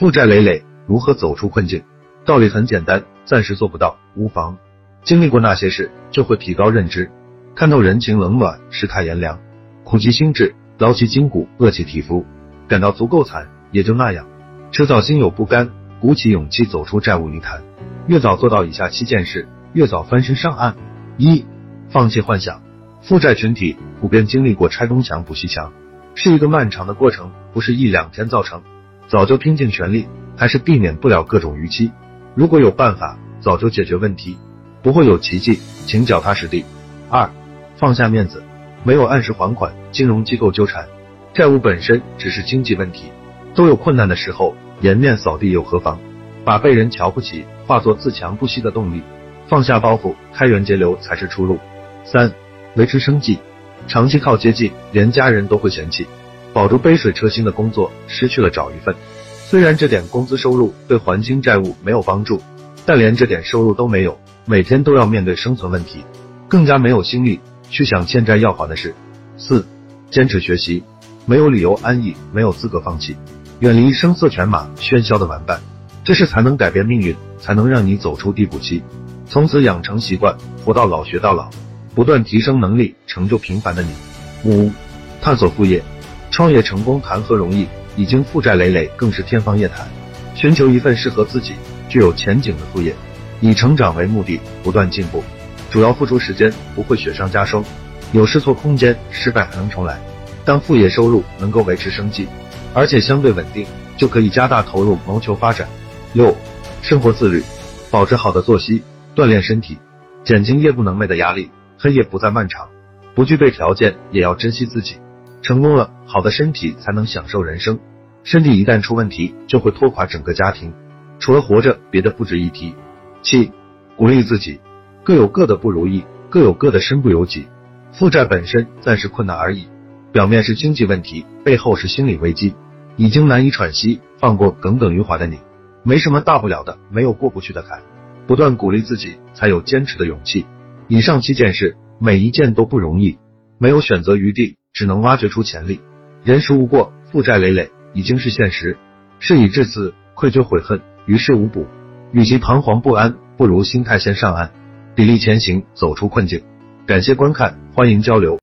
负债累累，如何走出困境？道理很简单，暂时做不到无妨。经历过那些事，就会提高认知，看透人情冷暖，世态炎凉，苦其心志，劳其筋骨，饿其体肤，感到足够惨，也就那样。迟早心有不甘，鼓起勇气走出债务泥潭。越早做到以下七件事，越早翻身上岸。一、放弃幻想。负债群体普遍经历过拆东墙补西墙，是一个漫长的过程，不是一两天造成。早就拼尽全力，还是避免不了各种逾期。如果有办法，早就解决问题。不会有奇迹，请脚踏实地。二、放下面子，没有按时还款，金融机构纠缠，债务本身只是经济问题，都有困难的时候，颜面扫地又何妨？把被人瞧不起化作自强不息的动力，放下包袱，开源节流才是出路。三、维持生计，长期靠接济，连家人都会嫌弃。保住杯水车薪的工作，失去了找一份。虽然这点工资收入对还清债务没有帮助，但连这点收入都没有。每天都要面对生存问题，更加没有心力去想欠债要还的事。四、坚持学习，没有理由安逸，没有资格放弃，远离声色犬马、喧嚣的玩伴，这是才能改变命运，才能让你走出低谷期，从此养成习惯，活到老学到老，不断提升能力，成就平凡的你。五、探索副业，创业成功谈何容易，已经负债累累更是天方夜谭。寻求一份适合自己、具有前景的副业。以成长为目的，不断进步，主要付出时间，不会雪上加霜，有试错空间，失败还能重来。当副业收入能够维持生计，而且相对稳定，就可以加大投入，谋求发展。六、生活自律，保持好的作息，锻炼身体，减轻夜不能寐的压力，黑夜不再漫长。不具备条件，也要珍惜自己。成功了，好的身体才能享受人生。身体一旦出问题，就会拖垮整个家庭。除了活着，别的不值一提。七，鼓励自己，各有各的不如意，各有各的身不由己。负债本身暂时困难而已，表面是经济问题，背后是心理危机，已经难以喘息。放过耿耿于怀的你，没什么大不了的，没有过不去的坎。不断鼓励自己，才有坚持的勇气。以上七件事，每一件都不容易，没有选择余地，只能挖掘出潜力。人食无过，负债累累已经是现实。事已至此，愧疚悔恨于事无补。与其彷徨不安，不如心态先上岸，砥砺前行，走出困境。感谢观看，欢迎交流。